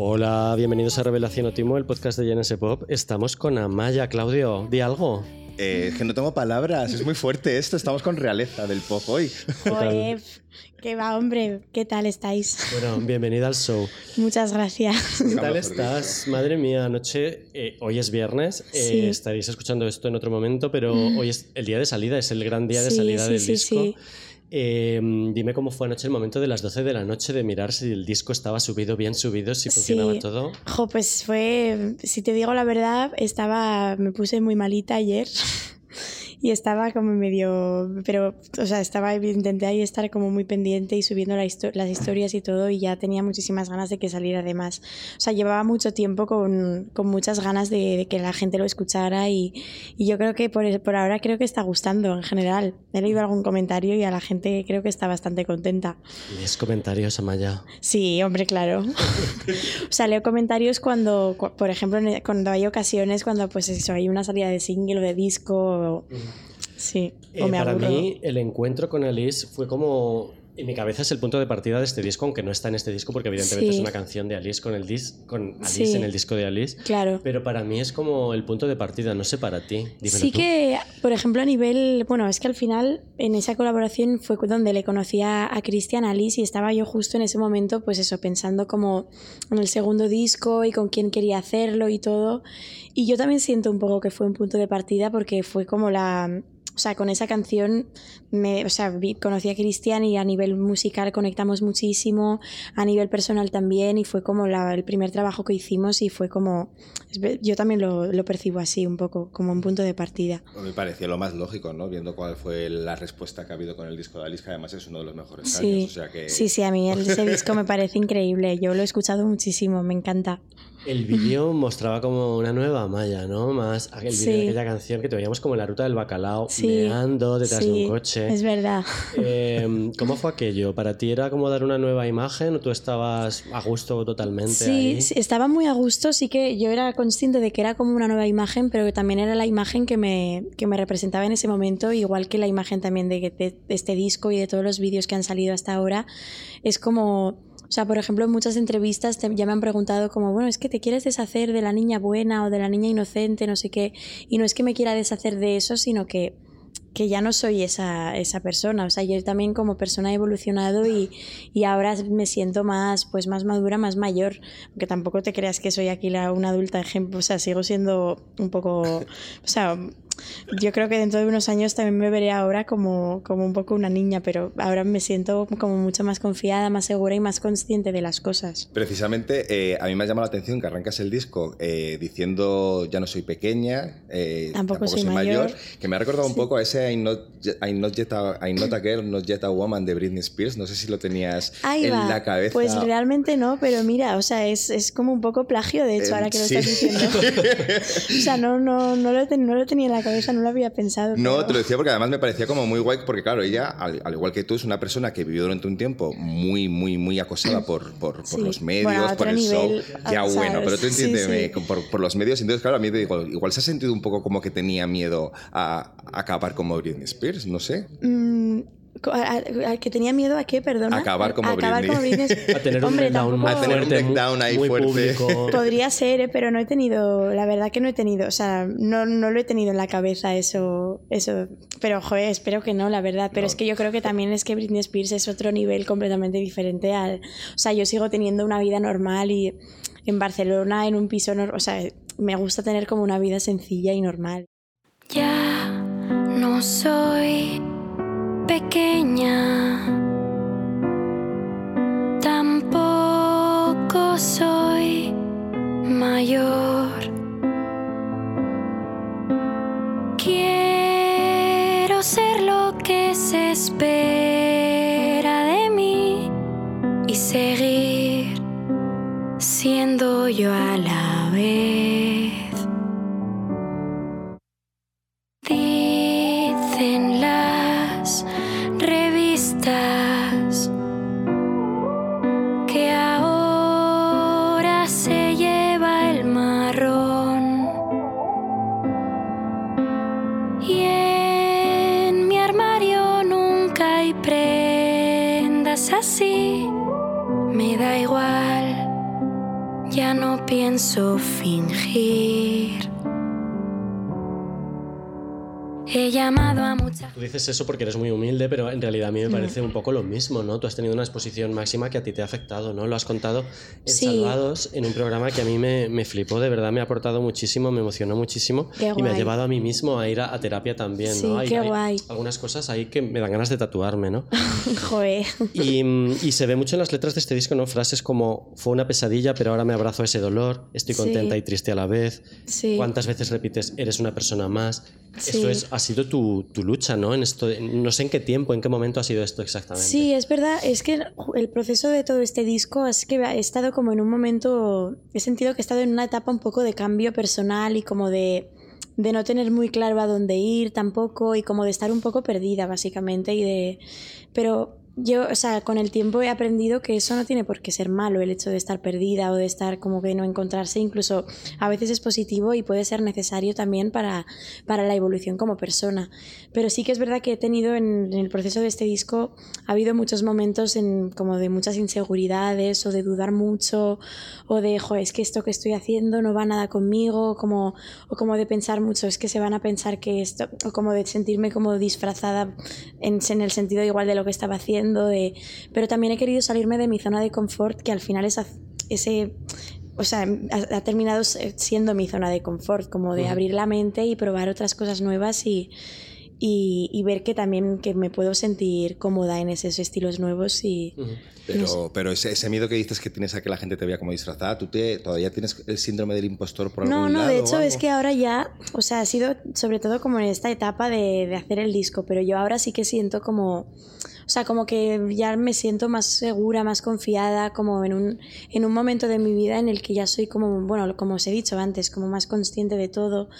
Hola, bienvenidos a Revelación Otimo, el podcast de GNS Pop. Estamos con Amaya. Claudio, di algo. Eh, que no tengo palabras, es muy fuerte esto. Estamos con realeza del pop hoy. Joder, qué va, hombre. ¿Qué tal estáis? Bueno, bienvenida al show. Muchas gracias. ¿Qué tal estás? Madre mía, anoche, eh, hoy es viernes, eh, Sí. estaréis escuchando esto en otro momento, pero hoy es el día de salida, es el gran día de Sí, salida sí, del sí, disco. Eh, dime cómo fue anoche el momento de las 12 de la noche de mirar si el disco estaba subido, bien subido, si funcionaba Sí. todo. Jo, pues fue, si te digo la verdad, estaba, me puse muy malita ayer y estaba como medio, pero, o sea, estaba, intenté ahí estar como muy pendiente y subiendo la histo- las historias y todo y ya tenía muchísimas ganas de que saliera además. O sea, llevaba mucho tiempo con, con muchas ganas de, de que la gente lo escuchara y, y yo creo que por, por ahora creo que está gustando en general. He leído algún comentario y a la gente creo que está bastante contenta. Lees comentarios, Amaya. Sí, hombre, claro. o sea, leo comentarios cuando, cu- por ejemplo, en- cuando hay ocasiones, cuando pues eso, hay una salida de single o de disco. o- Sí, Eh, o me para aburro. mí, el encuentro con Alice fue como. En mi cabeza es el punto de partida de este disco, aunque no está en este disco, porque evidentemente Sí. es una canción de Alice con, el dis con Alice Sí. en el disco de Alice. Claro. Pero para mí es como el punto de partida, no sé para ti. Dímelo Sí tú. que, por ejemplo, a nivel, bueno, es que al final en esa colaboración fue donde le conocí a, a Cristian Alice y estaba yo justo en ese momento, pues eso, pensando como en el segundo disco y con quién quería hacerlo y todo. Y yo también siento un poco que fue un punto de partida porque fue como la... O sea, con esa canción, me, o sea, vi- conocí a Cristian y a nivel musical conectamos muchísimo, a nivel personal también, y fue como la- el primer trabajo que hicimos y fue como, yo también lo, lo percibo así un poco, como un punto de partida. Me pareció lo más lógico, ¿no? Viendo cuál fue la respuesta que ha habido con el disco de Alice, que además es uno de los mejores Sí, años. O sea que... sí, sí, a mí ese disco me parece increíble, yo lo he escuchado muchísimo, me encanta. El vídeo mostraba como una nueva Maya, ¿no? Más aquel vídeo de aquella canción que te veíamos como en la ruta del bacalao, Sí, meando detrás de sí, un coche. Es verdad. Eh, ¿Cómo fue aquello? ¿Para ti era como dar una nueva imagen o tú estabas a gusto totalmente Sí, ahí? sí, estaba muy a gusto, sí que yo era consciente de que era como una nueva imagen, pero que también era la imagen que me, que me representaba en ese momento, igual que la imagen también de, de- de este disco y de todos los vídeos que han salido hasta ahora. Es como, o sea, por ejemplo, en muchas entrevistas ya me han preguntado como, bueno, es que te quieres deshacer de la niña buena o de la niña inocente, no sé qué, y no es que me quiera deshacer de eso, sino que que ya no soy esa, esa persona. O sea, yo también como persona he evolucionado y, y ahora me siento más, pues más madura, más mayor. Aunque tampoco te creas que soy aquí la, una adulta ejemplo. O sea, sigo siendo un poco. O sea, yo creo que dentro de unos años también me veré ahora como, como un poco una niña, pero ahora me siento como mucho más confiada, más segura y más consciente de las cosas. Precisamente, eh, a mí me ha llamado la atención que arrancas el disco eh, diciendo ya no soy pequeña, eh, Tampoco soy mayor. que me ha recordado un Sí. poco a ese I'm not, I'm not yet a, I'm not a girl, not yet a woman de Britney Spears. No sé si lo tenías Ahí en va. la cabeza. Pues realmente no, pero mira, o sea, es, es como un poco plagio, de hecho, Eh, ahora que lo sí. estás diciendo. o sea, no, no, no, lo ten- no lo tenía en la cabeza, no lo había pensado. No, pero- te lo decía porque además me parecía como muy guay, porque claro, ella, al, al igual que tú, es una persona que vivió durante un tiempo muy, muy, muy acosada por, por, por Sí. los medios, Bueno, por el nivel, show. Ya, ¿sabes? bueno, pero tú Sí, sí. Por, por los medios. Entonces, claro, a mí te digo, igual se ha sentido un poco como que tenía miedo a, a acabar como Britney Spears, no sé. Mm, co- a- a- a- que tenía miedo a qué, perdona. Acabar como A acabar Britney. como Britney. A tener un Hombre, breakdown tampoco- muy A tener un fuerte, muy- breakdown ahí muy fuerte. público. Podría ser, eh, pero no he tenido, la verdad que no he tenido, o sea, no, no lo he tenido en la cabeza eso, eso, pero joder, espero que no, la verdad, pero No. es que yo creo que también es que Britney Spears es otro nivel completamente diferente al, o sea, yo sigo teniendo una vida normal y en Barcelona, en un piso, o sea, me gusta tener como una vida sencilla y normal. Ya no soy pequeña, tampoco soy mayor. Quiero ser lo que se espera de mí y seguir siendo yo a la vez. Pienso fingir. He llamado a Tú dices eso porque eres muy humilde, pero en realidad a mí me parece un poco lo mismo, ¿no? Tú has tenido una exposición máxima que a ti te ha afectado, ¿no? Lo has contado en Sí. Salvados, en un programa que a mí me, me flipó, de verdad me ha aportado muchísimo, me emocionó muchísimo y me ha llevado a mí mismo a ir a, a terapia también, Sí, ¿no? Hay- qué hay guay. algunas cosas ahí que me dan ganas de tatuarme, ¿no? Joder. Y, y se ve mucho en las letras de este disco, ¿no? Frases como fue una pesadilla, pero ahora me abrazo a ese dolor, estoy Sí. contenta y triste a la vez. Sí. ¿Cuántas veces repites eres una persona más? Sí. Esto es, ha sido tu, tu lucha, ¿no? En esto, no sé en qué tiempo, en qué momento ha sido esto exactamente. Sí, es verdad, es que el proceso de todo este disco es que he estado como en un momento, he sentido que he estado en una etapa un poco de cambio personal y como de, de no tener muy claro a dónde ir tampoco y como de estar un poco perdida básicamente y de... Pero yo, o sea, con el tiempo he aprendido que eso no tiene por qué ser malo, el hecho de estar perdida o de estar como que no encontrarse, incluso a veces es positivo y puede ser necesario también para, para la evolución como persona. Pero sí que es verdad que he tenido en, en el proceso de este disco, ha habido muchos momentos en, como de muchas inseguridades o de dudar mucho o de, jo, es que esto que estoy haciendo no va nada conmigo, como, o como de pensar mucho, es que se van a pensar que esto, o como de sentirme como disfrazada en, en el sentido igual de lo que estaba haciendo, de, pero también he querido salirme de mi zona de confort, que al final ese o sea, ha, ha terminado siendo mi zona de confort, como de abrir la mente y probar otras cosas nuevas y, y, y ver que también que me puedo sentir cómoda en esos estilos nuevos y Ujú. Pero, pero ese, ese miedo que dices que tienes a que la gente te vea como disfrazada, ¿tú te, todavía tienes el síndrome del impostor por No, algún no, lado? de hecho es que ahora ya, o sea, ha sido sobre todo como en esta etapa de, de hacer el disco, pero yo ahora sí que siento como, o sea, como que ya me siento más segura, más confiada, como en un, en un momento de mi vida en el que ya soy como, bueno, como os he dicho antes, como más consciente de todo.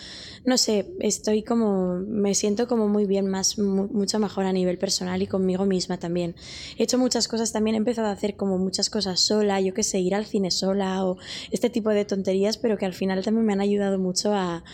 No sé, estoy como, me siento como muy bien, más, mu- mucho mejor a nivel personal y conmigo misma también. He hecho muchas cosas, también he empezado a hacer como muchas cosas sola, yo qué sé, ir al cine sola o este tipo de tonterías, pero que al final también me han ayudado mucho a,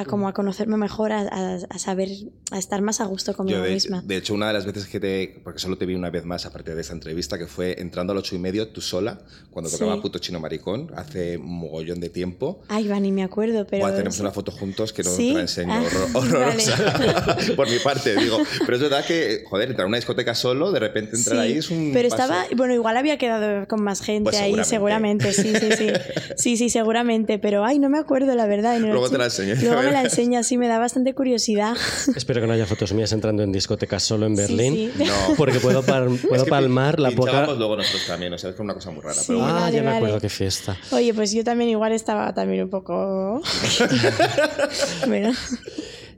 a como a conocerme mejor, a, a- a saber, a estar más a gusto conmigo Yo, de, misma. de hecho, una de las veces que te. Porque solo te vi una vez más, aparte de esta entrevista, que fue entrando a las ocho y medio, tú sola, cuando Sí. tocaba Puto Chino Maricón, hace un mogollón de tiempo. Ay, va, ni me acuerdo, pero... Buah, tenemos una foto juntos que no ¿Sí? te la enseño. Ah, horror- horrorosa. vale. Por mi parte, digo. Pero es verdad que, joder, entrar a una discoteca solo, de repente entrar Sí, ahí es un. Pero paso. estaba, bueno, igual había quedado con más gente Pues ahí, seguramente. seguramente, sí, sí, sí. Sí, sí, seguramente, pero ay, no me acuerdo, la verdad. en el Luego te la enseño. Luego me la enseña, sí, me da bastante curiosidad. Espero que no haya fotos mías entrando en discotecas solo en Berlín. Sí, sí. No. Porque puedo, par- Es puedo que palmar la poca. luego nosotros también, o sea, es que es una cosa muy rara. Sí. Pero bueno. Ah, Vale, ya me vale. acuerdo qué fiesta. Oye, pues yo también igual estaba también un poco...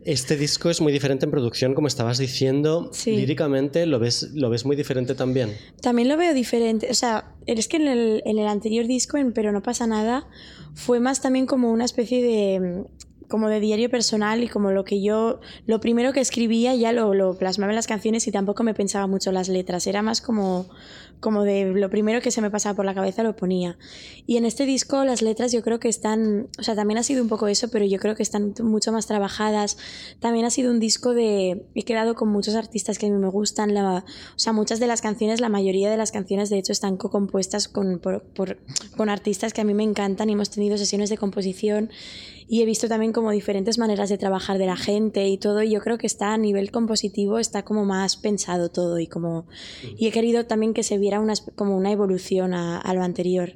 Este disco es muy diferente en producción, como estabas diciendo. Sí. Líricamente lo ves, lo ves muy diferente también. También lo veo diferente. O sea, es que en el, en el anterior disco, en Pero no pasa nada, fue más también como una especie de como de diario personal y como lo que yo, lo primero que escribía ya lo, lo plasmaba en las canciones y tampoco me pensaba mucho las letras, era más como, como de lo primero que se me pasaba por la cabeza lo ponía. Y en este disco las letras yo creo que están, o sea, también ha sido un poco eso, pero yo creo que están mucho más trabajadas. También ha sido un disco de, he quedado con muchos artistas que a mí me gustan, la, o sea, muchas de las canciones, la mayoría de las canciones de hecho están co-compuestas con, por- por- con artistas que a mí me encantan y hemos tenido sesiones de composición y he visto también como diferentes maneras de trabajar de la gente y todo y yo creo que está a nivel compositivo está como más pensado todo y como y he querido también que se viera una, esp- como una evolución a, a lo anterior.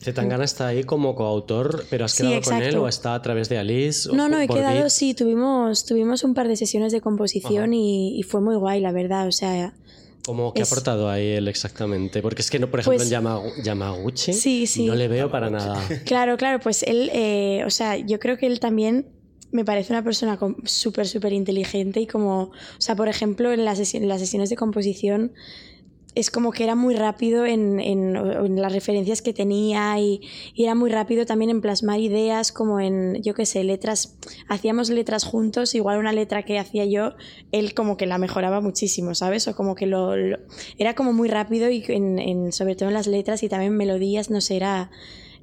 Zetangana está ahí como coautor, pero ¿has Sí, quedado con él o está a través de Alice? o No, no, he quedado, beat? sí, tuvimos, tuvimos un par de sesiones de composición y, y fue muy guay, la verdad, o sea, ¿Cómo, ¿Qué es- ha aportado ahí él exactamente? Porque es que, no, por ejemplo, Pues- en Yamagu- Yamaguchi Sí, sí. no le veo para nada. Claro, claro, pues él, eh, o sea, yo creo que él también me parece una persona súper, súper inteligente y como, o sea, por ejemplo, en las, en las sesiones de composición es como que era muy rápido en, en- en las referencias que tenía y, y era muy rápido también en plasmar ideas como en, yo qué sé, letras, hacíamos letras juntos, igual una letra que hacía yo, él como que la mejoraba muchísimo, ¿sabes? O como que lo, lo- era como muy rápido y en, en- sobre todo en las letras y también melodías, no sé, era,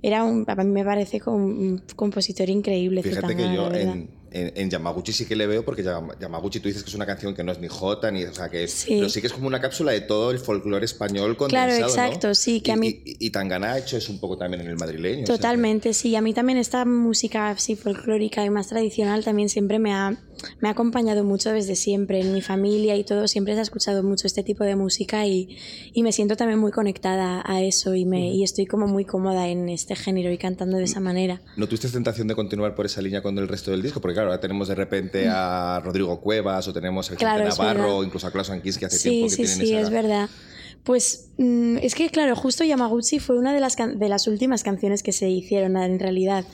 era un, a mí me parece como un compositor increíble. Fíjate que yo en, en, en Yamaguchi sí que le veo, porque Yam- Yamaguchi tú dices que es una canción que no es ni jota, ni. O sea, que es, Sí. Pero sí que es como una cápsula de todo el folclore español Claro, condensado. ¿no? exacto, sí, que y, a mí- Y, y Tangana ha hecho eso un poco también en el madrileño. o sea que- Totalmente, sí. A mí también esta música así folclórica y más tradicional también siempre me ha, me ha acompañado mucho desde siempre. En mi familia y todo siempre se ha escuchado mucho este tipo de música y, y me siento también muy conectada a eso y, me, y estoy como muy cómoda en este género y cantando de esa manera. ¿No tuviste tentación de continuar por esa línea con el resto del disco? Porque claro, ahora tenemos de repente a Rodrigo Cuevas o tenemos a Claro, Navarro o incluso a Klaus Anquis que hace Sí, tiempo que sí, tienen sí, esa... es verdad. Pues mm, es que, claro, justo Yamaguchi fue una de las, de las últimas canciones que se hicieron en realidad.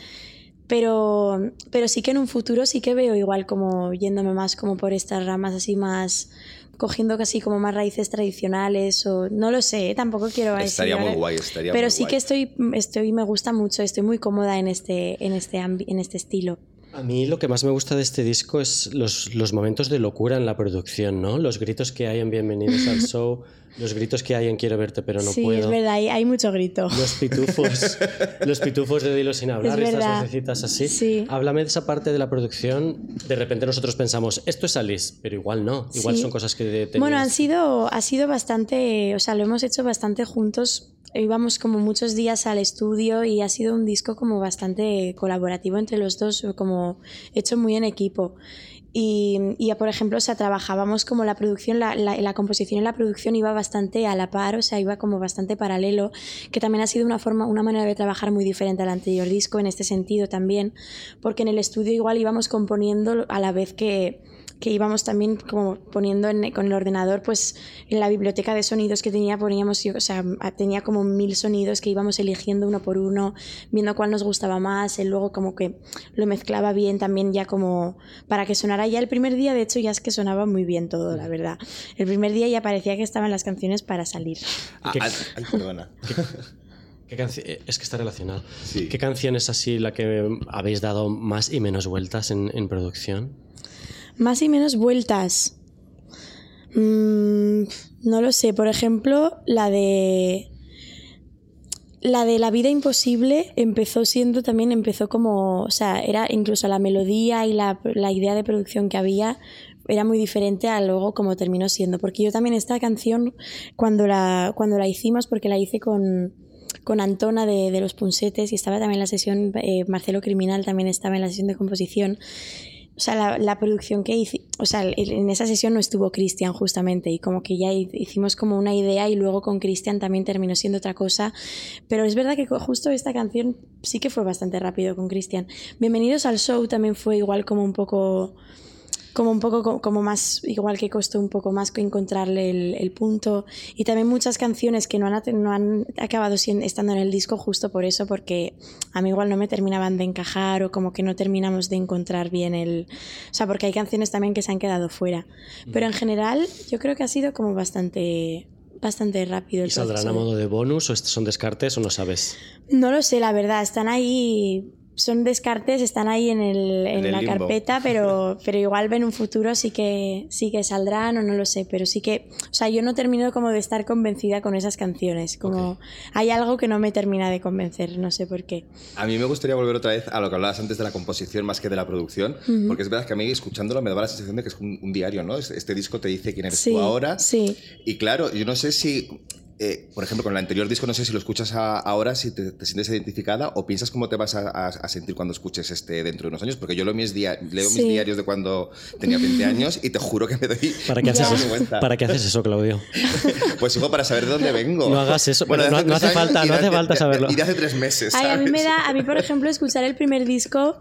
Pero, pero sí que en un futuro sí que veo igual como yéndome más como por estas ramas así más cogiendo casi como más raíces tradicionales o no lo sé, ¿eh? tampoco quiero decir Estaría muy guay, estaría Pero muy sí guay. que estoy estoy me gusta mucho, estoy muy cómoda en este en este en este estilo. A mí lo que más me gusta de este disco es los, los momentos de locura en la producción, ¿no? Los gritos que hay en Bienvenidos al Show, los gritos que hay en Quiero verte pero no sí, puedo. es verdad, hay, hay mucho grito. Los pitufos, los pitufos de Dilo sin hablar, Es estas vocecitas así. Sí. Háblame de esa parte de la producción. De repente nosotros pensamos, esto es Alice, pero igual no. Igual Sí. son cosas que tenías- Bueno, han sido, ha sido bastante, o sea, lo hemos hecho bastante juntos. Íbamos como muchos días al estudio y ha sido un disco como bastante colaborativo entre los dos, como hecho muy en equipo. Y, y, por ejemplo, o trabajábamos como la producción, la, la composición y la producción iba bastante a la par, o sea, iba como bastante paralelo, que también ha sido una forma, una manera de trabajar muy diferente al anterior disco en este sentido también, porque en el estudio igual íbamos componiendo a la vez que, que íbamos también como poniendo en, con el ordenador, pues en la biblioteca de sonidos que tenía poníamos, o sea, tenía como mil sonidos que íbamos eligiendo uno por uno, viendo cuál nos gustaba más, él luego como que lo mezclaba bien también ya como para que sonara ya el primer día, de hecho ya es que sonaba muy bien todo, la verdad. El primer día ya parecía que estaban las canciones para salir. Ah, ¿Qué- ah, ay, perdona. ¿Qué eh, es que está relacionado. Sí. ¿Qué canción es así la que habéis dado más y menos vueltas en, en producción? Más y menos vueltas. Mm, no lo sé. Por ejemplo, la de. La de La vida imposible empezó siendo también, empezó como. O sea, era incluso la melodía y la, la idea de producción que había era muy diferente a luego como terminó siendo. Porque yo también esta canción, cuando la, cuando la hicimos, porque la hice con, con Antona de, de Los Punsetes y estaba también en la sesión, eh, Marcelo Criminal también estaba en la sesión de composición. O sea, la, producción que hice, o sea, en esa sesión no estuvo Cristian justamente y como que ya hicimos como una idea y luego con Cristian también terminó siendo otra cosa, pero es verdad que justo esta canción sí que fue bastante rápido con Cristian. Bienvenidos al show también fue igual como un poco como un poco como más, igual que costó un poco más encontrarle el, el punto. Y también muchas canciones que no han, no han acabado siendo, estando en el disco justo por eso, porque a mí igual no me terminaban de encajar o como que no terminamos de encontrar bien el... O sea, porque hay canciones también que se han quedado fuera. Pero en general yo creo que ha sido como bastante bastante rápido el ¿Y saldrán proceso. a modo de bonus o son descartes o no sabes? No lo sé, la verdad. Están ahí son descartes, están ahí en, el, en, En el la limbo. carpeta, pero, pero igual ven un futuro sí que, sí que saldrán o no lo sé, pero sí que, o sea, yo no termino como de estar convencida con esas canciones, como hay algo que no me termina de convencer, no sé por qué. A mí me gustaría volver otra vez a lo que hablabas antes de la composición más que de la producción, porque es verdad que a mí escuchándolo me daba la sensación de que es un, un diario, ¿no? Este, este disco te dice quién eres Sí, tú ahora. sí. Y claro, yo no sé si, eh, por ejemplo, con el anterior disco, no sé si lo escuchas a- ahora, si te, te sientes identificada o piensas cómo te vas a, a- a sentir cuando escuches este dentro de unos años, porque yo leo mis, dia- leo Sí. mis diarios de cuando tenía 20 años y te juro que me doy ¿Para qué, haces. ¿Para qué haces eso, Claudio? Pues hijo, para saber de dónde vengo. No hagas eso, Bueno, no- hace falta- no hace falta saberlo. Y de hace tres meses, Ay, a mí me da, a mí por ejemplo escuchar el primer disco,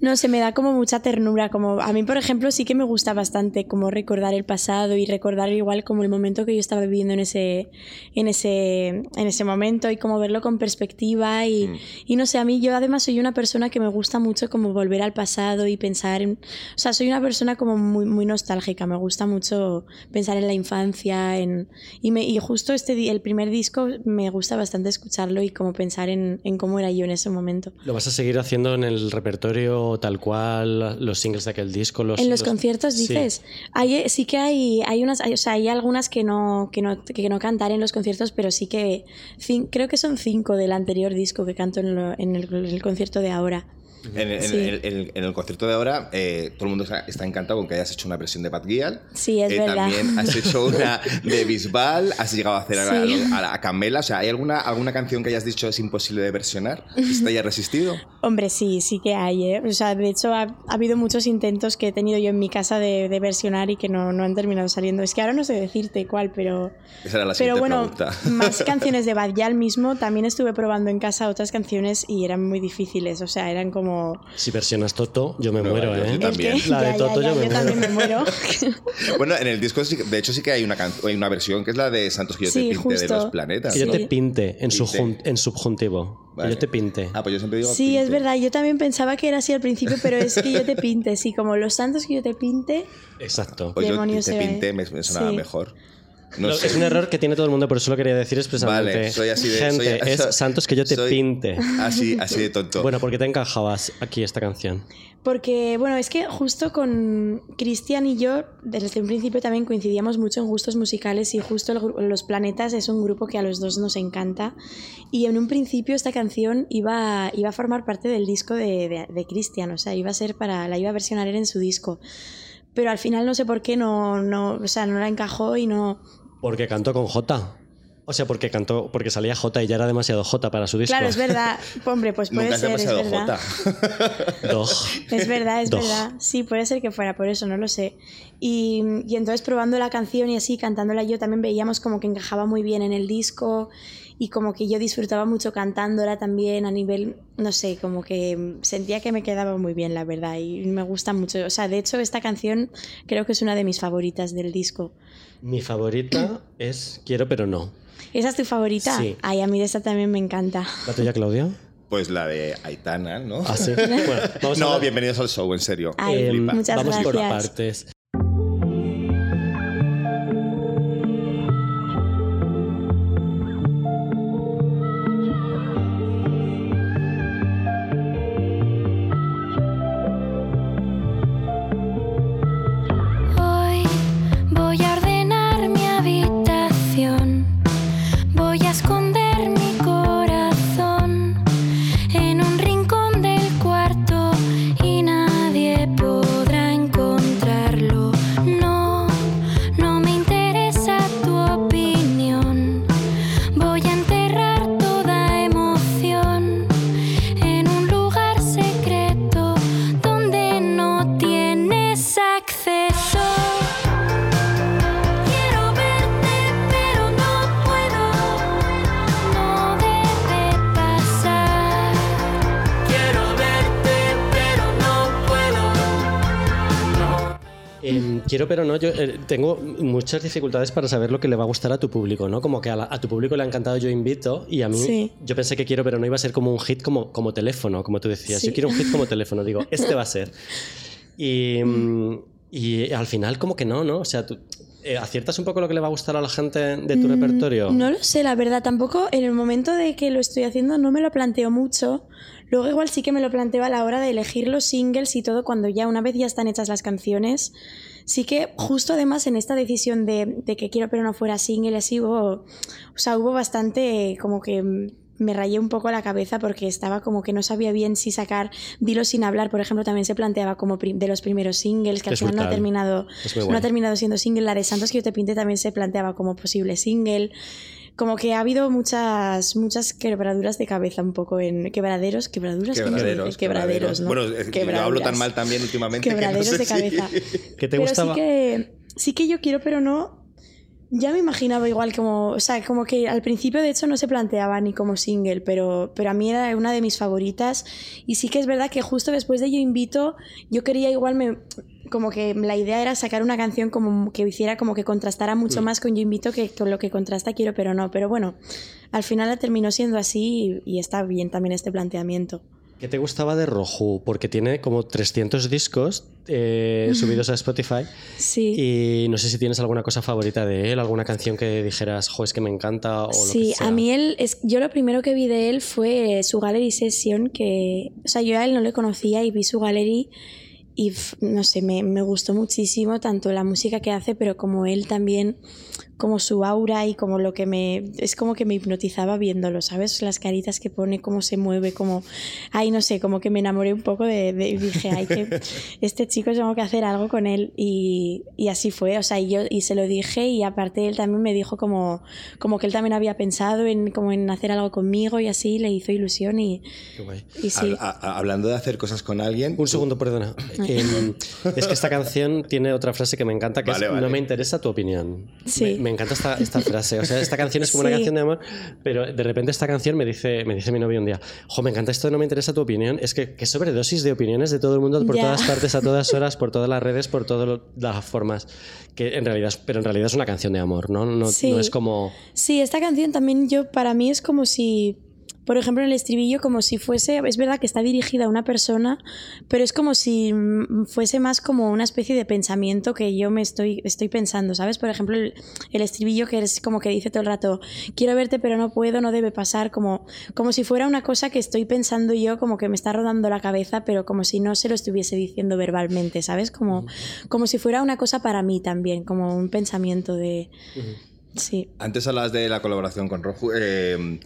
no sé, me da como mucha ternura, como a mí por ejemplo sí que me gusta bastante como recordar el pasado y recordar igual como el momento que yo estaba viviendo en ese, en ese, en ese momento y como verlo con perspectiva y, Mm. y no sé, a mí yo además soy una persona que me gusta mucho como volver al pasado y pensar en, o sea, soy una persona como muy, muy nostálgica, me gusta mucho pensar en la infancia, en, y, me, y justo este, el primer disco me gusta bastante escucharlo y como pensar en, en cómo era yo en ese momento. ¿Lo vas a seguir haciendo en el repertorio tal cual, los singles de aquel disco? Los, en los, conciertos Sí. dices hay, sí que hay hay unas hay, o sea, hay algunas que no que no que no cantaré en los conciertos pero sí que creo que son cinco del anterior disco que canto en, lo- en el concierto de ahora En, en- Sí. en- en- en el concierto de ahora, eh, todo el mundo está, está encantado con que hayas hecho una versión de Bad Gyal. Sí, es Eh, verdad. También has hecho una de Bisbal, has llegado a hacer a, la- Sí. a la- a Camela. O sea, ¿hay alguna, alguna canción que hayas dicho es imposible de versionar? ¿Que se te haya resistido? Hombre, sí, sí que hay, ¿eh? O sea, de hecho ha, ha habido muchos intentos que he tenido yo en mi casa de, de versionar y que no, no han terminado saliendo. Es que ahora no sé decirte cuál, pero... Esa era la Pero bueno, pregunta. más canciones de Bad Gyal mismo, también estuve probando en casa otras canciones y eran muy difíciles, o sea, eran como... Si versionas Toto, yo me No, muero, yo ¿eh? ¿El También. La de Ya, Toto ya, yo me también me muero. Bueno, en el disco, sí que- de hecho, sí que hay una, can- hay una versión que es la de Santos que yo Sí, te pinte de los planetas. Que yo ¿no? te pinte en, Pinte. en subjuntivo. Que Vale. yo te pinte. Ah, pues yo siempre digo. Sí, pinte. es verdad, yo también pensaba que era así al principio, pero es que yo te pinte, sí, como los santos que yo te pinte, Exacto. Pues yo te se ve. pinté, me, me sonaba Sí. mejor. No Lo- sé. Es un error que tiene todo el mundo, por eso lo quería decir expresamente. Vale, soy así de- Gente, soy- es santos que yo te soy- pinte. Así, así de tonto. Bueno, ¿por qué te encajabas aquí esta canción? Porque, bueno, es que justo con Cristian y yo, desde un principio también coincidíamos mucho en gustos musicales y justo Los Planetas es un grupo que a los dos nos encanta. Y en un principio esta canción iba, iba a formar parte del disco de, de, de Cristian, o sea, iba a ser para, la iba a versionar él en su disco. Pero al final no sé por qué no, no, o sea, no la encajó y no... Porque cantó con J. O sea, porque cantó, porque salía J y ya era demasiado J para su disco. Claro, es verdad. Hombre, pues puede Nunca ser, es verdad. Jota. Dog. Es verdad, es Dog. verdad. Sí, puede ser que fuera por eso, no lo sé. Y, y entonces probando la canción y así, cantándola yo, también veíamos como que encajaba muy bien en el disco y como que yo disfrutaba mucho cantándola también a nivel, no sé, como que sentía que me quedaba muy bien, la verdad, y me gusta mucho. O sea, de hecho, esta canción creo que es una de mis favoritas del disco. Mi favorita es Quiero pero no. ¿Esa es tu favorita? Sí. Ay, a mí de esta también me encanta. ¿La tuya, Claudia? Pues la de Aitana, ¿no? Ah, sí. Bueno, vamos a no, bienvenidos al show, en serio. Ay, flipa. muchas vamos por gracias. partes. Pero no, yo eh, tengo muchas dificultades para saber lo que le va a gustar a tu público, ¿no? Como que a, la- a tu público le ha encantado Yo Invito y a mí Sí. yo pensé que quiero pero no iba a ser como un hit como, como teléfono, como tú decías. Sí. Yo quiero un hit como teléfono, digo, este va a ser. Y, mm, y al final como que no, ¿no? O sea, tú eh, aciertas un poco lo que le va a gustar a la gente de tu Mm, repertorio. No lo sé, la verdad. Tampoco en el momento de que lo estoy haciendo no me lo planteo mucho. Luego igual sí que me lo planteo a la hora de elegir los singles y todo, cuando ya una vez ya están hechas las canciones. Sí que justo además en esta decisión de, de que quiero pero no fuera single, así hubo, o sea, hubo bastante como que me rayé un poco la cabeza porque estaba como que no sabía bien si sacar Dilo sin hablar, por ejemplo, también se planteaba como de los primeros singles, que al final no ha terminado no ha terminado siendo single. La de Santos que yo te pinte también se planteaba como posible single. Como que ha habido muchas, muchas quebraduras de cabeza un poco en quebraderos, quebraduras, ¿cómo se dice? Quebraderos, quebraderos, ¿no? Bueno, es que yo hablo tan mal también últimamente que no Quebraderos sé de si- cabeza. ¿Qué te pero gustaba? sí que sí que yo quiero, pero no. Ya me imaginaba igual como, o sea, como que al principio de hecho no se planteaba ni como single, pero, pero a mí era una de mis favoritas y sí que es verdad que justo después de Yo Invito yo quería igual me, como que la idea era sacar una canción como que hiciera como que contrastara mucho Mm. más con Yo Invito que con lo que contrasta Quiero pero no, pero bueno, al final la terminó siendo así y, y está bien también este planteamiento. ¿Qué te gustaba de Roju? Porque tiene como 300 discos eh, subidos a Spotify Sí. y no sé si tienes alguna cosa favorita de él, alguna canción que dijeras, jo, es que me encanta o lo Sí, que sea. a mí él, es, yo lo primero que vi de él fue su Gallery Session, que, o sea, yo a él no le conocía y vi su Gallery y, no sé, me, me gustó muchísimo tanto la música que hace, pero como él también, como su aura y como lo que me es como que me hipnotizaba viéndolo, ¿sabes? Las caritas que pone, cómo se mueve, como ay, no sé, como que me enamoré un poco de, de- y dije, ay, que este chico tengo que hacer algo con él y, y así fue, o sea, y yo y se lo dije y aparte él también me dijo como como que él también había pensado en como en hacer algo conmigo y así le hizo ilusión y, Qué guay. y sí. Hab- a- a- hablando de hacer cosas con alguien. Un segundo, perdona. Em, es que esta canción tiene otra frase que me encanta, que Vale, es vale. no me interesa tu opinión. Sí. Me, me encanta esta, esta frase. O sea, esta canción es como una canción de amor, pero de repente esta canción me dice, me dice mi novio un día, jo, me encanta esto no me interesa tu opinión. Es que, que sobredosis de opiniones de todo el mundo, por Ya. todas partes, a todas horas, por todas las redes, por todas las formas. Que en realidad, pero en realidad es una canción de amor, ¿no? No, Sí. no es como... Sí, esta canción también yo para mí es como si, por ejemplo, en el estribillo, como si fuese, es verdad que está dirigida a una persona, pero es como si mm, fuese más como una especie de pensamiento que yo me estoy, estoy pensando, ¿sabes? Por ejemplo, el, el estribillo que es como que dice todo el rato, quiero verte pero no puedo, no debe pasar, como, como si fuera una cosa que estoy pensando yo, como que me está rodando la cabeza, pero como si no se lo estuviese diciendo verbalmente, ¿sabes? Como, como si fuera una cosa para mí también, como un pensamiento de... Sí. Antes hablabas de la colaboración con Roju. eh,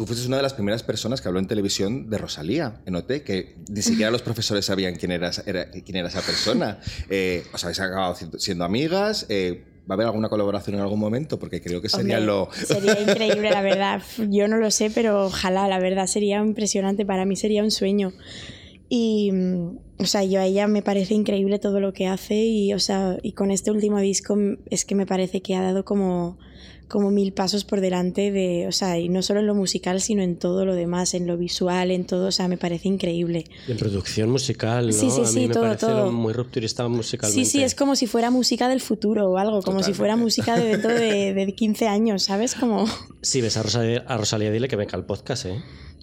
tú fuiste una de las primeras personas que habló en televisión de Rosalía, en OT, que ni siquiera los profesores sabían quién era, era- quién era esa persona. Eh, os habéis acabado siendo- amigas. eh, ¿Va a haber alguna colaboración en algún momento? Porque creo que sería Hombre, lo... Sería increíble, la verdad. Yo no lo sé, pero ojalá, la verdad, sería impresionante. Para mí sería un sueño. Y, mm, o sea, yo a ella me parece increíble todo lo que hace y, o sea, y con este último disco es que me parece que ha dado como, como mil pasos por delante de, o sea, y no solo en lo musical, sino en todo lo demás, en lo visual, en todo, o sea, me parece increíble. En producción musical, ¿no? Sí, sí, a mí sí, me todo, parece todo. muy rupturista musicalmente. Sí, sí, es como si fuera música del futuro o algo, como si fuera música de dentro de, de 15 años, ¿sabes? Como... Si ves a Rosalía, a Rosalía, dile que venga al podcast, ¿eh?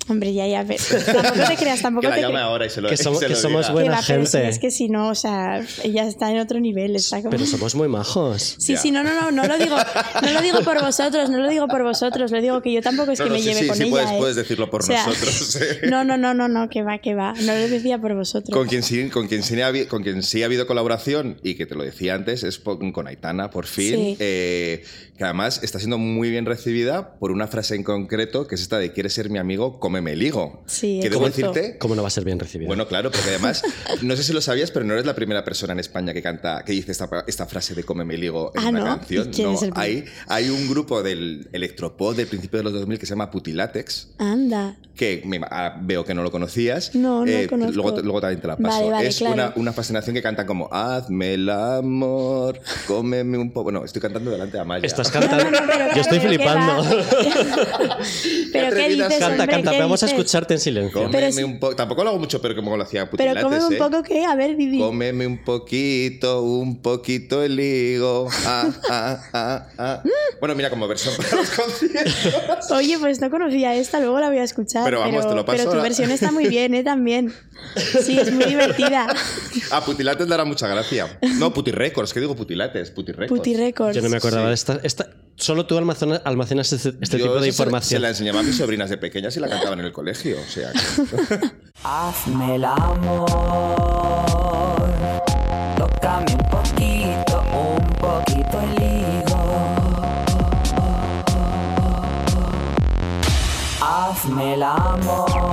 Hombre, ya, ya, pero tampoco te creas, tampoco Que la te llame cre- ahora y se lo Que somos- se que lo somos diga. buena Que va, pero sí, gente. es que si no, o sea, ella está en otro nivel, está como... Pero somos muy majos. Sí, sí, no, no, no, no lo digo, no lo digo por vosotros, no lo digo por vosotros, lo digo que yo tampoco es No, que no, me sí, lleve sí, con sí ella. puedes- ¿eh? puedes decirlo por O sea, nosotros, ¿eh? No, no, no, no, no, que va, que va. No lo decía por vosotros. Con quien, sí, con, quien sí ha, habi- con quien sí ha habido colaboración y que te lo decía antes es con Aitana, por fin, Sí. eh, que además está siendo muy bien recibida por una frase en concreto que es esta de ¿quieres ser mi amigo? Cómeme el higo. Sí, que debo decirte... ¿Cómo no va a ser bien recibido? Bueno, claro, porque además, no sé si lo sabías, pero no eres la primera persona en España que canta, que dice esta, esta frase de cómeme el higo en Ah, una ¿no? canción. ¿Y quién No, es el hay, hay un grupo del electropop del principio de los 2000 que se llama Putilatex, Anda. que me- ah, veo que no lo conocías. No, no Eh, conozco. Luego, luego también te la paso. Vale, vale, es claro. una, una fascinación que cantan como Hazme el amor, cómeme un poco. Bueno, estoy cantando delante de Amaya. Estás cantando. No, no, no, pero Yo estoy claro, ¿qué flipando. Pero qué dices, canta, hombre, canta. ¿Qué Vamos a escucharte en silencio. Cómeme Pero si- un poco. Tampoco lo hago mucho, pero como lo hacía Pero cómeme un ¿eh? poco qué, a ver, Vivi. Cómeme un poquito, un poquito el higo. Ah, ah, ah, ah. Bueno, mira, como versión para los conciertos. Oye, pues no conocía esta, luego la voy a escuchar. Pero vamos, te lo paso pero tu ahora. versión está muy bien, ¿eh? También. Sí, es muy divertida. A Putilates dará mucha gracia. No, Putirecords, que digo Putilates, Putirecords. Puti Records. Yo no me acordaba Sí. de esta, esta. Solo tú almacenas, almacenas este, este tipo de eso se- información. la enseñaba a mis sobrinas de pequeñas y la cantaban en el colegio. O sea, que- Hazme el amor, tócame un poquito, un poquito el higo. Hazme el amor,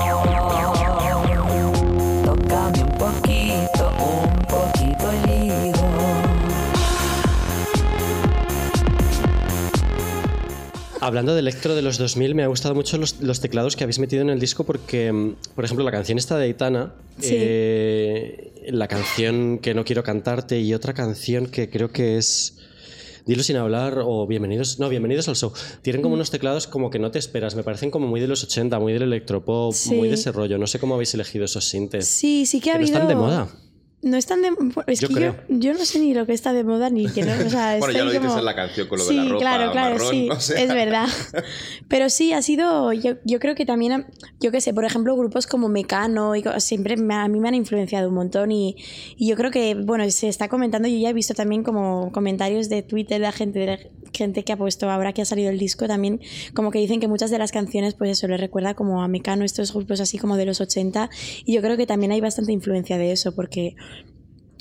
Hablando de electro de los 2000, me ha gustado mucho los, los teclados que habéis metido en el disco porque, mm, por ejemplo, la canción esta de Aitana, Sí. eh, la canción que no quiero cantarte y otra canción que creo que es Dilo sin hablar o Bienvenidos, no, Bienvenidos al show. Tienen Mm. como unos teclados como que no te esperas, me parecen como muy de los 80, muy del electropop, Sí. muy de ese rollo. No sé cómo habéis elegido esos sintes. Sí, sí que ha que no habido. están de moda. No están de Es Yo que. Yo, yo no sé ni lo que está de moda ni que no. O sea, Bueno, ya lo dices como- en la canción con lo de sí, la ropa claro, claro, marrón, sí, o sea. es verdad. Pero sí, ha sido. Yo, yo creo que también. Yo qué sé, por ejemplo, grupos como Mecano y siempre me- a mí me han influenciado un montón. Y, y yo creo que, bueno, se está comentando. Yo ya he visto también como comentarios de Twitter de la gente, de la gente que ha puesto ahora que ha salido el disco también. Como que dicen que muchas de las canciones, pues eso, les recuerda como a Mecano, estos grupos así como de los 80. Y yo creo que también hay bastante influencia de eso, porque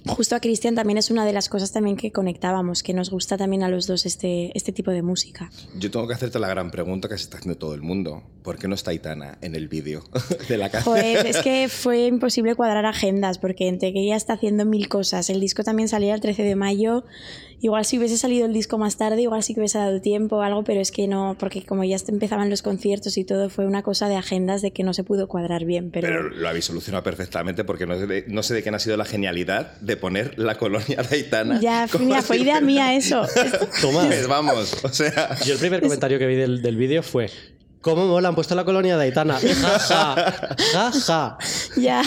justo a Cristian también es una de las cosas también que conectábamos, que nos gusta también a los dos este, este tipo de música. Yo tengo que hacerte la gran pregunta que se está haciendo todo el mundo. ¿Por qué no está Aitana en el vídeo de la canción? Joder, es que fue imposible cuadrar agendas porque entre que ella está haciendo mil cosas, el disco también salía el 13 de mayo, igual si hubiese salido el disco más tarde, igual sí que hubiese dado tiempo o algo, pero es que no, porque como ya empezaban los conciertos y todo, fue una cosa de agendas de que no se pudo cuadrar bien. Pero, Pero lo habéis solucionado perfectamente porque no sé, de, no sé de quién ha sido la genialidad de poner la colonia de Aitana. ya, mira, fue idea mía eso. Tomás. Pues vamos, o sea... Yo el primer comentario que vi del, del vídeo fue ¿Cómo mola? Han puesto la colonia de Aitana. Ja, ja, ja, ja. Ya.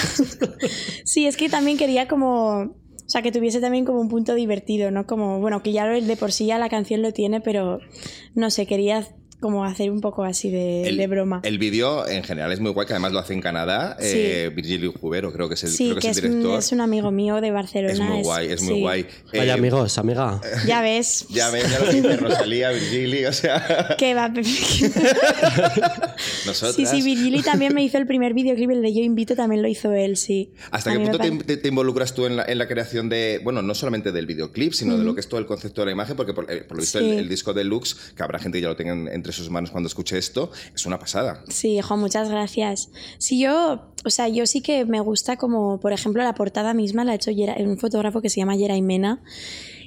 Sí, es que también quería como. O sea, que tuviese también como un punto divertido, ¿no? Como, bueno, que ya de por sí ya la canción lo tiene, pero no sé, quería como hacer un poco así de, de broma. El vídeo en general es muy guay, que además lo hace en Canadá. Sí. Eh, Virgilio Jubero, creo que es el, sí, creo que que es es el un, director. es un amigo mío de Barcelona. Es muy guay, es muy sí. guay. Vaya Eh, amigos, amiga. Ya ves. Ya ves, ya lo dice Rosalía, Virgili, o sea, Que va. nosotras. sí, sí, Virgili también me hizo el primer videoclip, el de Yo Invito también lo hizo él, sí. ¿Hasta A qué punto te, pare- te- te involucras tú en la, en la creación de, bueno, no solamente del videoclip, sino de lo que es todo el concepto de la imagen? Porque por, eh, por lo visto Sí. el, el disco deluxe, que habrá gente que ya lo tenga en- entre sus manos cuando escuche esto, es una pasada. Sí, jo, muchas gracias. Sí, yo, o sea, yo sí que me gusta como, por ejemplo, la portada misma la ha hecho Yera- un fotógrafo que se llama Yeray Mena.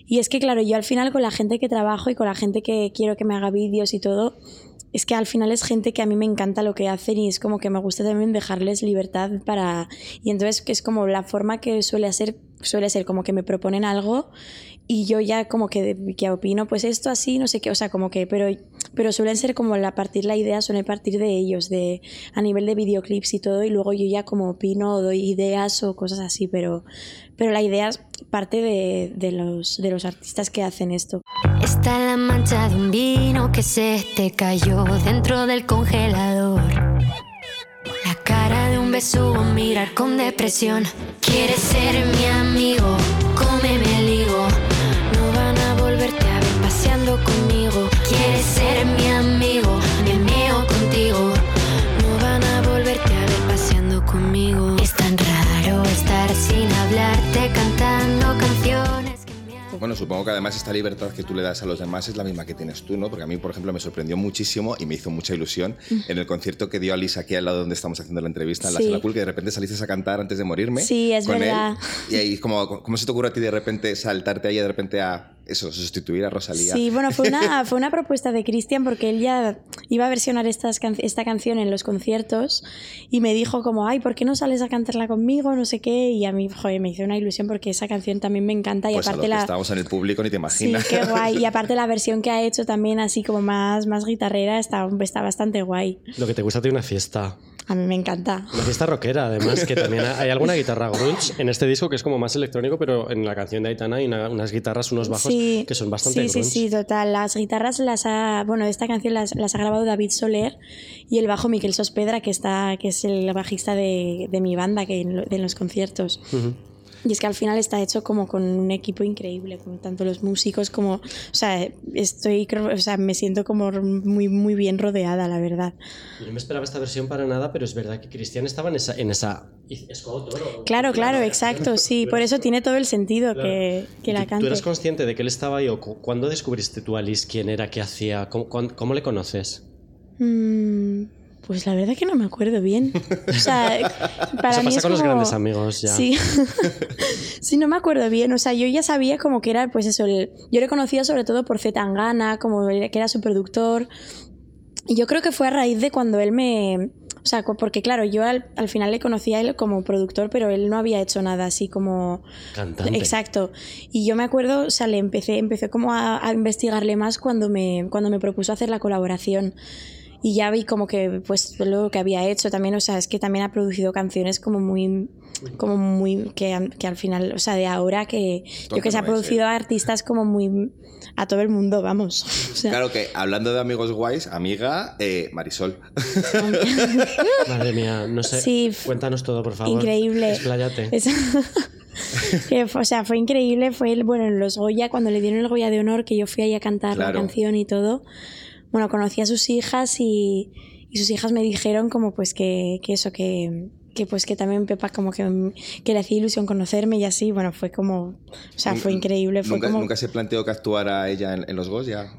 Y es que, claro, yo al final con la gente que trabajo y con la gente que quiero que me haga vídeos y todo, es que al final es gente que a mí me encanta lo que hacen y es como que me gusta también dejarles libertad para... Y entonces que es como la forma que suele ser, suele ser como que me proponen algo y yo ya como que, que opino, pues esto así, no sé qué, o sea, como que, pero, pero suelen ser como la partir la idea, suele partir de ellos, de a nivel de videoclips y todo, y luego yo ya como opino o doy ideas o cosas así, pero, pero la idea parte de, de los, de los artistas que hacen esto. Está la mancha de un vino que se te cayó dentro del congelador. La cara de un besugo, mirar con depresión. Quieres ser mi amigo, cómeme el hablarte, cantando canciones que me hacen- Bueno, supongo que además esta libertad que tú le das a los demás es la misma que tienes tú, ¿no? Porque a mí, por ejemplo, me sorprendió muchísimo y me hizo mucha ilusión en el concierto que dio Alice aquí al lado donde estamos haciendo la entrevista, en la Sí. sala cool, que de repente saliste a cantar antes de morirme. Sí, es con él. verdad. Y ahí, como, ¿cómo se te ocurre a ti de repente saltarte ahí de repente a eso, sustituir a Rosalía? Sí, bueno, fue una, fue una propuesta de Cristian porque él ya iba a versionar estas can- esta canción en los conciertos y me dijo como, ay, ¿por qué no sales a cantarla conmigo? No sé qué. Y a mí, joder, me hizo una ilusión porque esa canción también me encanta y Pues a aparte los que la... estábamos en el público ni te Sí, imaginas. qué guay. Y aparte la versión que ha hecho también así como más, más guitarrera está, está bastante guay. Lo que te gusta de una fiesta. A mí me encanta. Una fiesta rockera, además, que también hay alguna guitarra grunge en este disco que es como más electrónico, pero en la canción de Aitana hay una- unas guitarras, unos bajos Sí, que son bastante sí, sí, grunge. sí, total. Las guitarras las ha, bueno, esta canción las, las ha grabado David Soler y el bajo Miquel Sospedra, que está, que es el bajista de, de mi banda, que en, de los conciertos. Y es que al final está hecho como con un equipo increíble, con tanto los músicos como, o sea, estoy, o sea, me siento como muy, muy bien rodeada, la verdad. Yo no me esperaba esta versión para nada, pero es verdad que Cristian estaba en esa... En esa es coautor, ¿o? Claro, claro, exacto, sí, por eso tiene todo el sentido que, que la ¿Tú, cante. ¿Tú eres consciente de que él estaba ahí o cu- cuándo descubriste tú a Alice quién era, qué hacía, cómo, cómo le conoces? Mm, pues la verdad que no me acuerdo bien. O sea, para Eso mí pasa es con los como- grandes amigos ya. Sí. sí, no me acuerdo bien. O sea, yo ya sabía como que era, pues eso, el- yo le conocía sobre todo por Z Tangana, como que era su productor. Y yo creo que fue a raíz de cuando él me... O sea, porque claro, yo al, al final le conocía a él como productor, pero él no había hecho nada así como... Cantante. Exacto. Y yo me acuerdo, o sea, le empecé, empecé como a, a investigarle más cuando me, cuando me propuso hacer la colaboración. Y ya vi como que, pues, lo que había hecho también, o sea, es que también ha producido canciones como muy, como muy, que, al- que al final, o sea, de ahora que, yo que se ha producido a artistas como muy, a todo el mundo, vamos. O sea, Claro que hablando de amigos guays, amiga eh, Marisol. Madre mía, no sé. Sí, Cuéntanos todo, por favor. increíble. Expláyate. Es- que fue- o sea, fue increíble. Fue el, bueno, en los Goya, cuando le dieron el Goya de honor, que yo fui ahí a cantar la canción y todo. Bueno, conocí a sus hijas y, y sus hijas me dijeron como pues que, que eso, que, que pues que también Pepa como que, que le hacía ilusión conocerme y así, bueno, fue como, o sea, fue increíble. Fue ¿Nunca, como... ¿Nunca se planteó que actuara ella en, en los Goya?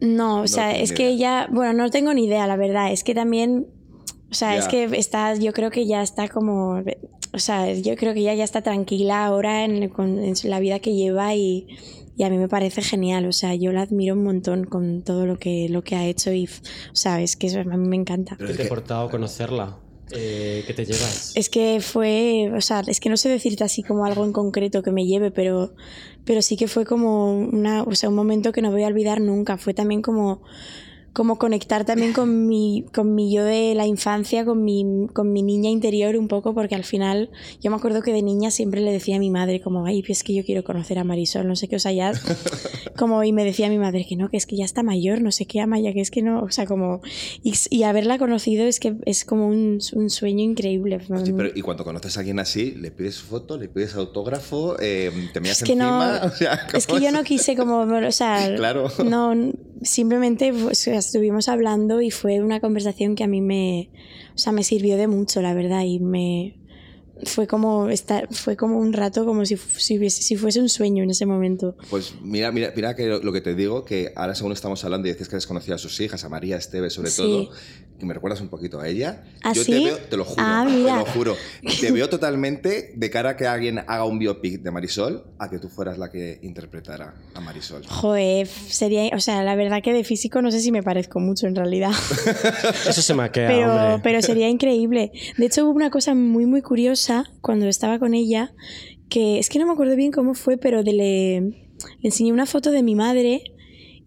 No, o sea, es que ella, bueno, no tengo ni idea, la verdad, es que también, o sea, es Ya. que está, yo creo que ya está como, o sea, yo creo que ella ya está tranquila ahora en, con- en la vida que lleva y, y a mí me parece genial, o sea, yo la admiro un montón con todo lo que, lo que ha hecho y, o sea, es que eso a mí me encanta. ¿Qué te ha aportado conocerla? Eh, ¿Qué te llevas? Es que fue, o sea, es que no sé decirte así como algo en concreto que me lleve, pero, pero sí que fue como una, o sea, un momento que no voy a olvidar nunca. Fue también como, como conectar también con mi, con mi yo de la infancia, con mi, con mi niña interior un poco, porque al final yo me acuerdo que de niña siempre le decía a mi madre como, ay, es que yo quiero conocer a Marisol, no sé qué, o sea, ya, como, y me decía mi madre que no, que es que ya está mayor, no sé qué, Amaya, que es que no, o sea, como, y, y haberla conocido es que es como un, un sueño increíble. Sí, pero y cuando conoces a alguien así, le pides foto, le pides autógrafo, eh, te miras Es que no- encima. o sea, Es ¿cómo que yo no quise como, o sea, Claro. no, simplemente sea, estuvimos hablando y fue una conversación que a mí me, o sea, me sirvió de mucho, la verdad, y me fue como estar, fue como un rato como si, si, hubiese- si fuese un sueño en ese momento. Pues mira, mira, mira que lo, lo que te digo, que ahora según estamos hablando y dices que desconocía a sus hijas, a María, a Esteve sobre Sí. todo, que me recuerdas un poquito a ella. ¿Ah, Yo sí? te veo, te lo juro, Ah, te lo juro. Te veo totalmente de cara a que alguien haga un biopic de Marisol, a que tú fueras la que interpretara a Marisol. Joder, sería, o sea, la verdad que de físico no sé si me parezco mucho en realidad. Eso se maquea, pero, hombre. pero sería increíble. De hecho, hubo una cosa muy, muy curiosa cuando estaba con ella, que es que no me acuerdo bien cómo fue, pero de le, le enseñé una foto de mi madre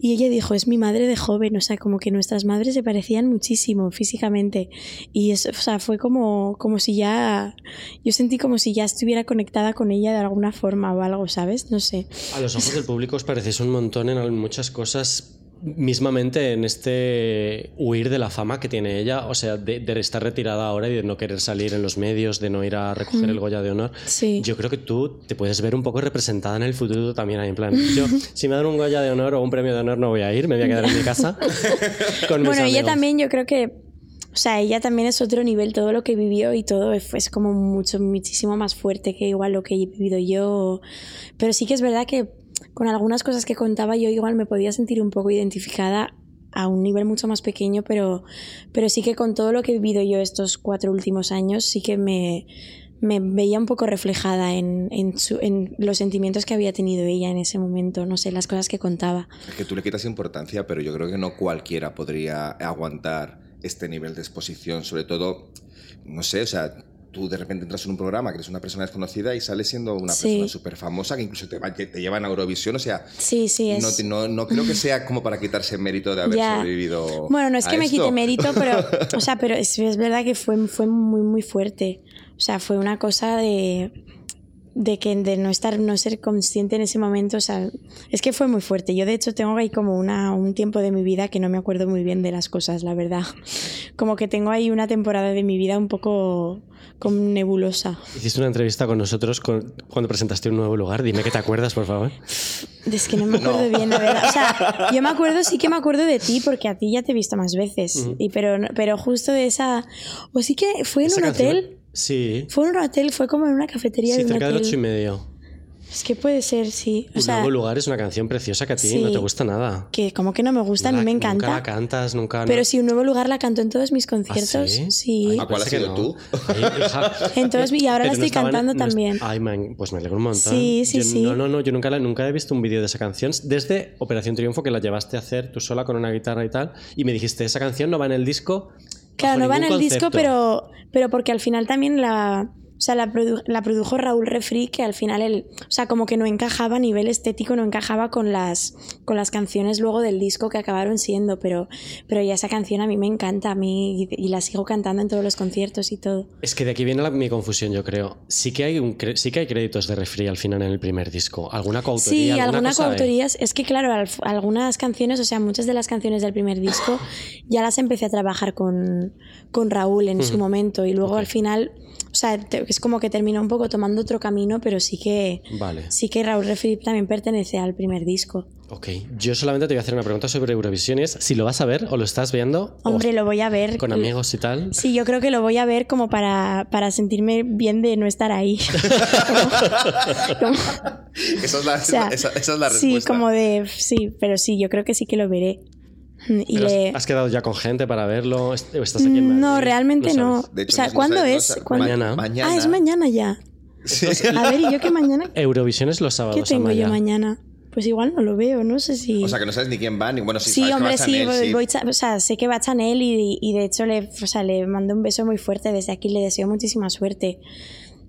y ella dijo, es mi madre de joven, o sea, como que nuestras madres se parecían muchísimo físicamente. Y eso, o sea, fue como, como si ya, yo sentí como si ya estuviera conectada con ella de alguna forma o algo, ¿sabes? No sé. A los ojos del público os parecéis un montón en muchas cosas, mismamente en este huir de la fama que tiene ella, o sea, de, de estar retirada ahora y de no querer salir en los medios, de no ir a recoger el Goya de Honor. Sí. Yo creo que tú te puedes ver un poco representada en el futuro también, ahí en plan, yo si me dan un Goya de Honor o un premio de honor no voy a ir, me voy a quedar en mi casa con mis Bueno, ella amigos. también, yo creo que, o sea, ella también es otro nivel, todo lo que vivió y todo es es como mucho, muchísimo más fuerte que igual lo que he vivido yo. Pero sí que es verdad que con algunas cosas que contaba yo igual me podía sentir un poco identificada a un nivel mucho más pequeño, pero, pero sí que con todo lo que he vivido yo estos cuatro últimos años, sí que me, me veía un poco reflejada en, en, su- en los sentimientos que había tenido ella en ese momento, no sé, las cosas que contaba. Es que tú le quitas importancia, pero yo creo que no cualquiera podría aguantar este nivel de exposición, sobre todo, no sé, o sea, tú de repente entras en un programa que eres una persona desconocida y sales siendo una Sí. persona súper famosa que incluso te, va- te llevan a Eurovisión, o sea, Sí, sí, es... no, no, no creo que sea como para quitarse mérito de haber sobrevivido. Bueno, no es que me quite mérito, pero, o sea, pero es, es verdad que fue, fue muy, muy fuerte. O sea, fue una cosa de, de que de no estar, no ser consciente en ese momento. O sea, es que fue muy fuerte. Yo, de hecho, tengo ahí como una, un tiempo de mi vida que no me acuerdo muy bien de las cosas, la verdad. Como que tengo ahí una temporada de mi vida un poco como nebulosa. Hiciste una entrevista con nosotros con- cuando presentaste un nuevo lugar. Dime que te acuerdas, por favor. Es que no me acuerdo bien, la verdad. O sea, yo me acuerdo, sí que me acuerdo de ti, porque a ti ya te he visto más veces. y, pero, no- pero justo de esa. O sí que fue en un canción- hotel. Sí. Fue en un hotel, fue como en una cafetería Sí, de un cerca del ocho y medio. Es que puede ser, sí. O Un sea, nuevo lugar es una canción preciosa que a ti sí. no te gusta nada. que como que no me gusta, No a mí la- me Nunca la encanta. cantas, nunca. Pero no. si un nuevo lugar la canto en todos mis conciertos. ¿Ah, sí? sí. Ay, ¿A cuál has sido no. tú? Ay. Entonces, y ahora la Pero estoy en- cantando también. Ay, man, pues me alegro un montón. Sí, sí, Yo- sí. No, no, no, yo nunca, la- nunca he visto un vídeo de esa canción. Desde Operación Triunfo, que la llevaste a hacer tú sola con una guitarra y tal, y me dijiste, esa canción no va en el disco. Claro, no va en el ningún disco, concepto". pero, pero porque al final también la. O sea, la, produ- la produjo Raúl Refri, que al final él, o sea, como que no encajaba a nivel estético, no encajaba con las, con las canciones luego del disco que acabaron siendo, pero, pero ya esa canción a mí me encanta, a mí, y, y la sigo cantando en todos los conciertos y todo. Es que de aquí viene la- mi confusión, yo creo. Sí que hay un sí que hay créditos de refri al final en el primer disco. ¿Alguna coautoría? Sí, alguna coautorías. Es que, claro, al- algunas canciones, o sea, muchas de las canciones del primer disco ya las empecé a trabajar con, con Raúl en su momento. Y luego al final, sea, es como que terminó un poco tomando otro camino, pero sí que, Vale. sí que Raúl Refilip también pertenece al primer disco. Ok. Yo solamente te voy a hacer una pregunta sobre Eurovisión. y es si lo vas a ver o lo estás viendo. o Hombre, lo voy a ver. con amigos y tal. Sí, yo creo que lo voy a ver como para, para sentirme bien de no estar ahí. Como- como- Esa es la, o sea, esa, esa es la sí, respuesta. como de. Sí, pero sí, yo creo que sí que lo veré. Y Pero has- le- ¿Has quedado ya con gente para verlo? ¿Est- ¿Estás aquí en No, Madrid? realmente no. sabes. De O hecho, sea, no- no ¿cuándo no es? ¿Cuándo? Mañana. Mañana. Ah, es mañana ya. Sí. A ver, ¿y yo qué mañana? Eurovisión es los sábados. ¿Qué tengo Amaya. yo mañana? Pues igual no lo veo, no sé si. O sea, que no sabes ni quién va, ni bueno, sí, Sí, sabes que hombre, va sí, voy- sí. voy cha- o sea, sé que va Chanel y, y de hecho le, o sea, le mando un beso muy fuerte desde aquí, le deseo muchísima suerte.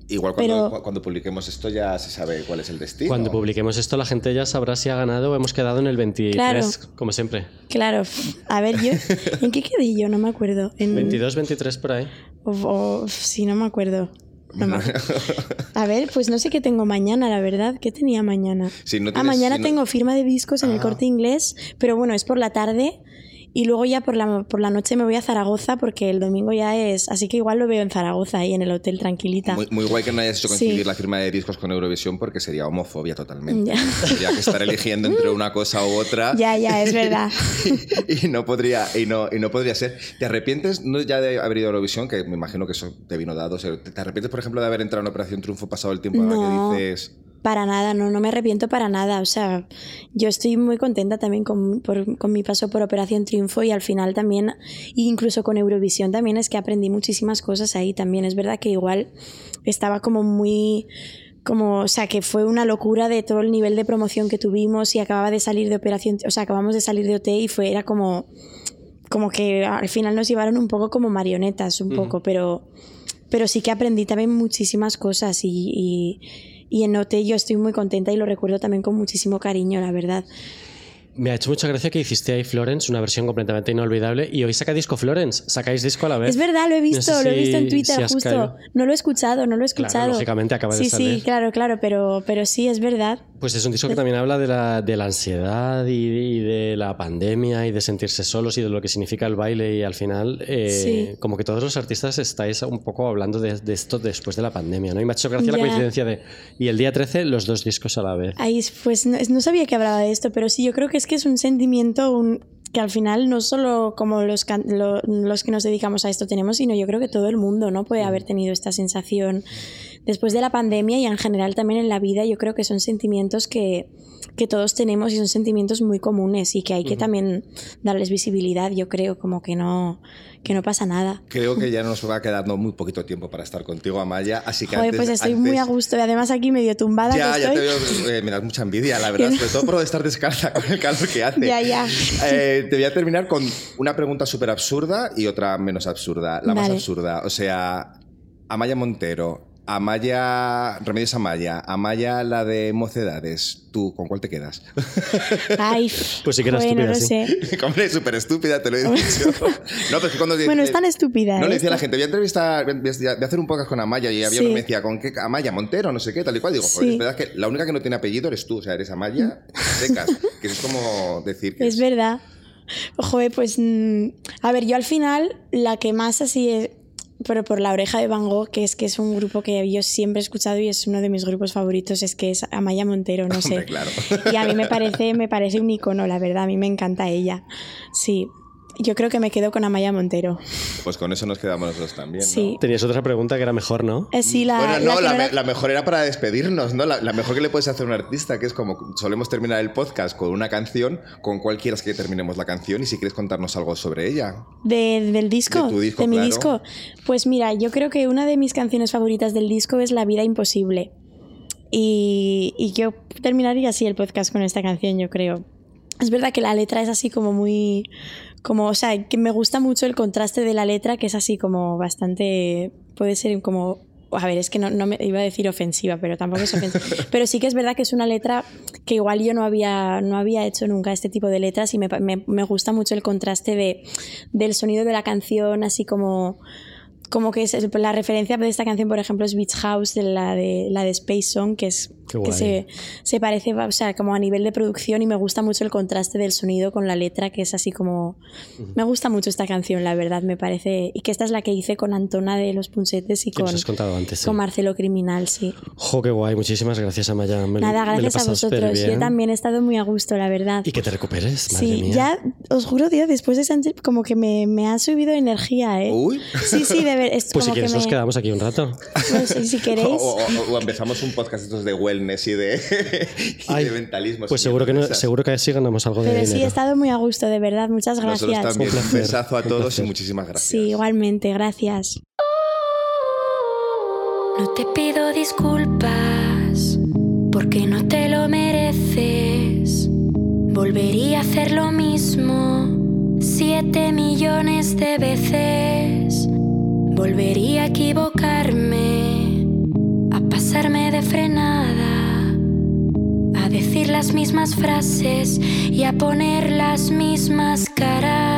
Igual cuando, pero- cuando publiquemos esto ya se sabe cuál es el destino. Cuando publiquemos esto, la gente ya sabrá si ha ganado o hemos quedado en el 23, Claro. como siempre. Claro, a ver, yo, ¿en qué quedé yo? No me acuerdo. En, 22, 23 por ahí. O, o- sí, no me acuerdo. No me acuerdo. A ver, pues no sé qué tengo mañana, la verdad. ¿Qué tenía mañana? Si no ah, mañana si no- tengo firma de discos en el Ah. corte inglés, pero bueno, es por la tarde. Y luego ya por la, por la noche me voy a Zaragoza porque el domingo ya es. Así que igual lo veo en Zaragoza, ahí en el hotel tranquilita. Muy, muy guay que no hayas hecho coincidir Sí. la firma de discos con Eurovisión porque sería homofobia totalmente. Ya. Tendría que estar eligiendo entre una cosa u otra. Ya, ya, es verdad. y no podría y no, y no podría ser. ¿Te arrepientes no ya de haber ido a Eurovisión? Que me imagino que eso te vino dado. o sea, ¿Te arrepientes, por ejemplo, de haber entrado en Operación Triunfo pasado el tiempo No. que dices... Para nada, no, no me arrepiento para nada. O sea, yo estoy muy contenta también con, por- con mi paso por Operación Triunfo y al final también, incluso con Eurovisión también es que aprendí muchísimas cosas ahí también. Es verdad que igual estaba como muy como, o sea, que fue una locura de todo el nivel de promoción que tuvimos y acababa de salir de operación, o sea, acabamos de salir de OT y fue, era como, como que al final nos llevaron un poco como marionetas, un poco, pero, pero sí que aprendí también muchísimas cosas y, y, y en OT yo estoy muy contenta y lo recuerdo también con muchísimo cariño, la verdad. Me ha hecho mucha gracia que hiciste ahí Florence, una versión completamente inolvidable. Y hoy saca disco Florence. Sacáis disco a la vez. Es verdad, lo he visto, No sé lo he visto en si- Twitter si justo. caído. No lo he escuchado, no lo he Claro, escuchado. lógicamente acaba de sí, salir. Sí, claro, claro, pero, pero sí, es verdad. Pues es un disco que también habla de la, de la ansiedad y, y de la pandemia y de sentirse solos y de lo que significa el baile. Y al final, eh, Sí. como que todos los artistas estáis un poco hablando de, de esto después de la pandemia, ¿no? Y me ha hecho gracia la Ya. coincidencia de. Y el día 13, los dos discos a la vez. Ahí, pues no, no sabía que hablaba de esto, pero sí, yo creo que es que es un sentimiento un- que al final no solo como los, lo- los que nos dedicamos a esto tenemos, sino yo creo que todo el mundo no puede haber tenido esta sensación después de la pandemia y en general también en la vida. Yo creo que son sentimientos que, que todos tenemos y son sentimientos muy comunes y que hay que también darles visibilidad. Yo creo como que no, que no pasa nada. Creo que ya nos va quedando muy poquito tiempo para estar contigo, Amaya. Así que Joder, antes- pues estoy antes- muy a gusto y además aquí medio tumbada Ya, que ya estoy. te veo, eh, me das mucha envidia, la verdad, sobre todo por estar descalza con el calor que hace. Ya, ya. Eh, te voy a terminar con una pregunta súper absurda y otra menos absurda. La más absurda, o sea, Amaya Montero, Amaya, Remedios Amaya, Amaya la de Mocedades, ¿tú con cuál te quedas? Ay, Pues sí que era joder, no estúpida, lo sí. sé. Hombre, súper estúpida, te lo he dicho. No, pero es que cuando... Bueno, es tan estúpida. No ¿eh? le decía a la gente, voy a entrevistar, voy a hacer un podcast con Amaya y había Sí. uno que me decía, ¿con qué? Amaya Montero, no sé qué, tal y cual. Digo, joder, Sí. es verdad que la única que no tiene apellido eres tú, o sea, eres Amaya secas. que es como decir que Es verdad. Joder, pues. mm, A ver, yo al final, la que más así es. Pero por la oreja de Van Gogh, que es que es un grupo que yo siempre he escuchado y es uno de mis grupos favoritos, es que es Amaya Montero, no sé. Hombre, claro. Y a mí me parece, me parece un icono, la verdad, a mí me encanta ella. Sí. Yo creo que me quedo con Amaya Montero. Pues con eso nos quedamos nosotros también, ¿no? Sí. Tenías otra pregunta que era mejor, ¿no? Eh, sí, la, bueno, no, la, no me- era- la mejor era para despedirnos, ¿no? La, la mejor que le puedes hacer a un artista, que es como solemos terminar el podcast con una canción, con cuál quieras que terminemos la canción y si quieres contarnos algo sobre ella. De- del disco, De tu disco, mi claro. disco. Pues mira, yo creo que una de mis canciones favoritas del disco es La vida imposible. Y, y yo terminaría así el podcast con esta canción, yo creo. Es verdad que la letra es así como muy... Como, o sea, que me gusta mucho el contraste de la letra, que es así como bastante... Puede ser como... A ver, es que no, no me iba a decir ofensiva, pero tampoco es ofensiva. Pero sí que es verdad que es una letra que igual yo no había, no había hecho nunca este tipo de letras y me, me- me gusta mucho el contraste de, del sonido de la canción, así como como que es la referencia de esta canción, por ejemplo, es Beach House, de la de, la de Space Song, que es Qué que se, se parece, o sea, como a nivel de producción y me gusta mucho el contraste del sonido con la letra, que es así como... Me gusta mucho esta canción, la verdad, me parece. Y que esta es la que hice con Antona de Los Punsetes y nos con, has contado antes, sí. con Marcelo Criminal, sí. Jo, qué guay. Muchísimas gracias, Amaya. Me, Nada, me gracias a pasado vosotros. Yo también he estado muy a gusto, la verdad. Y que te recuperes, madre Sí, mía. ya os juro, tío, después de entrev- como que me, me ha subido energía, ¿eh? Uy. Sí, sí, de ver, es Pues si como quieres que nos me- quedamos aquí un rato. pues, si- si O, queréis. o- o- o empezamos un podcast estos de wellness y de, y Ay, de mentalismo. Pues sí, seguro que, no, seguro que así ganamos algo de Pero sí, dinero. he estado muy a gusto, de verdad. Muchas Nosotros gracias. también. Un Un, placer, besazo a un todos placer. y muchísimas gracias. Sí, igualmente, gracias. No te pido disculpas porque no te lo mereces. Volvería a hacer lo mismo siete millones de veces. Volvería a equivocarme, frenada, a decir las mismas frases y a poner las mismas caras.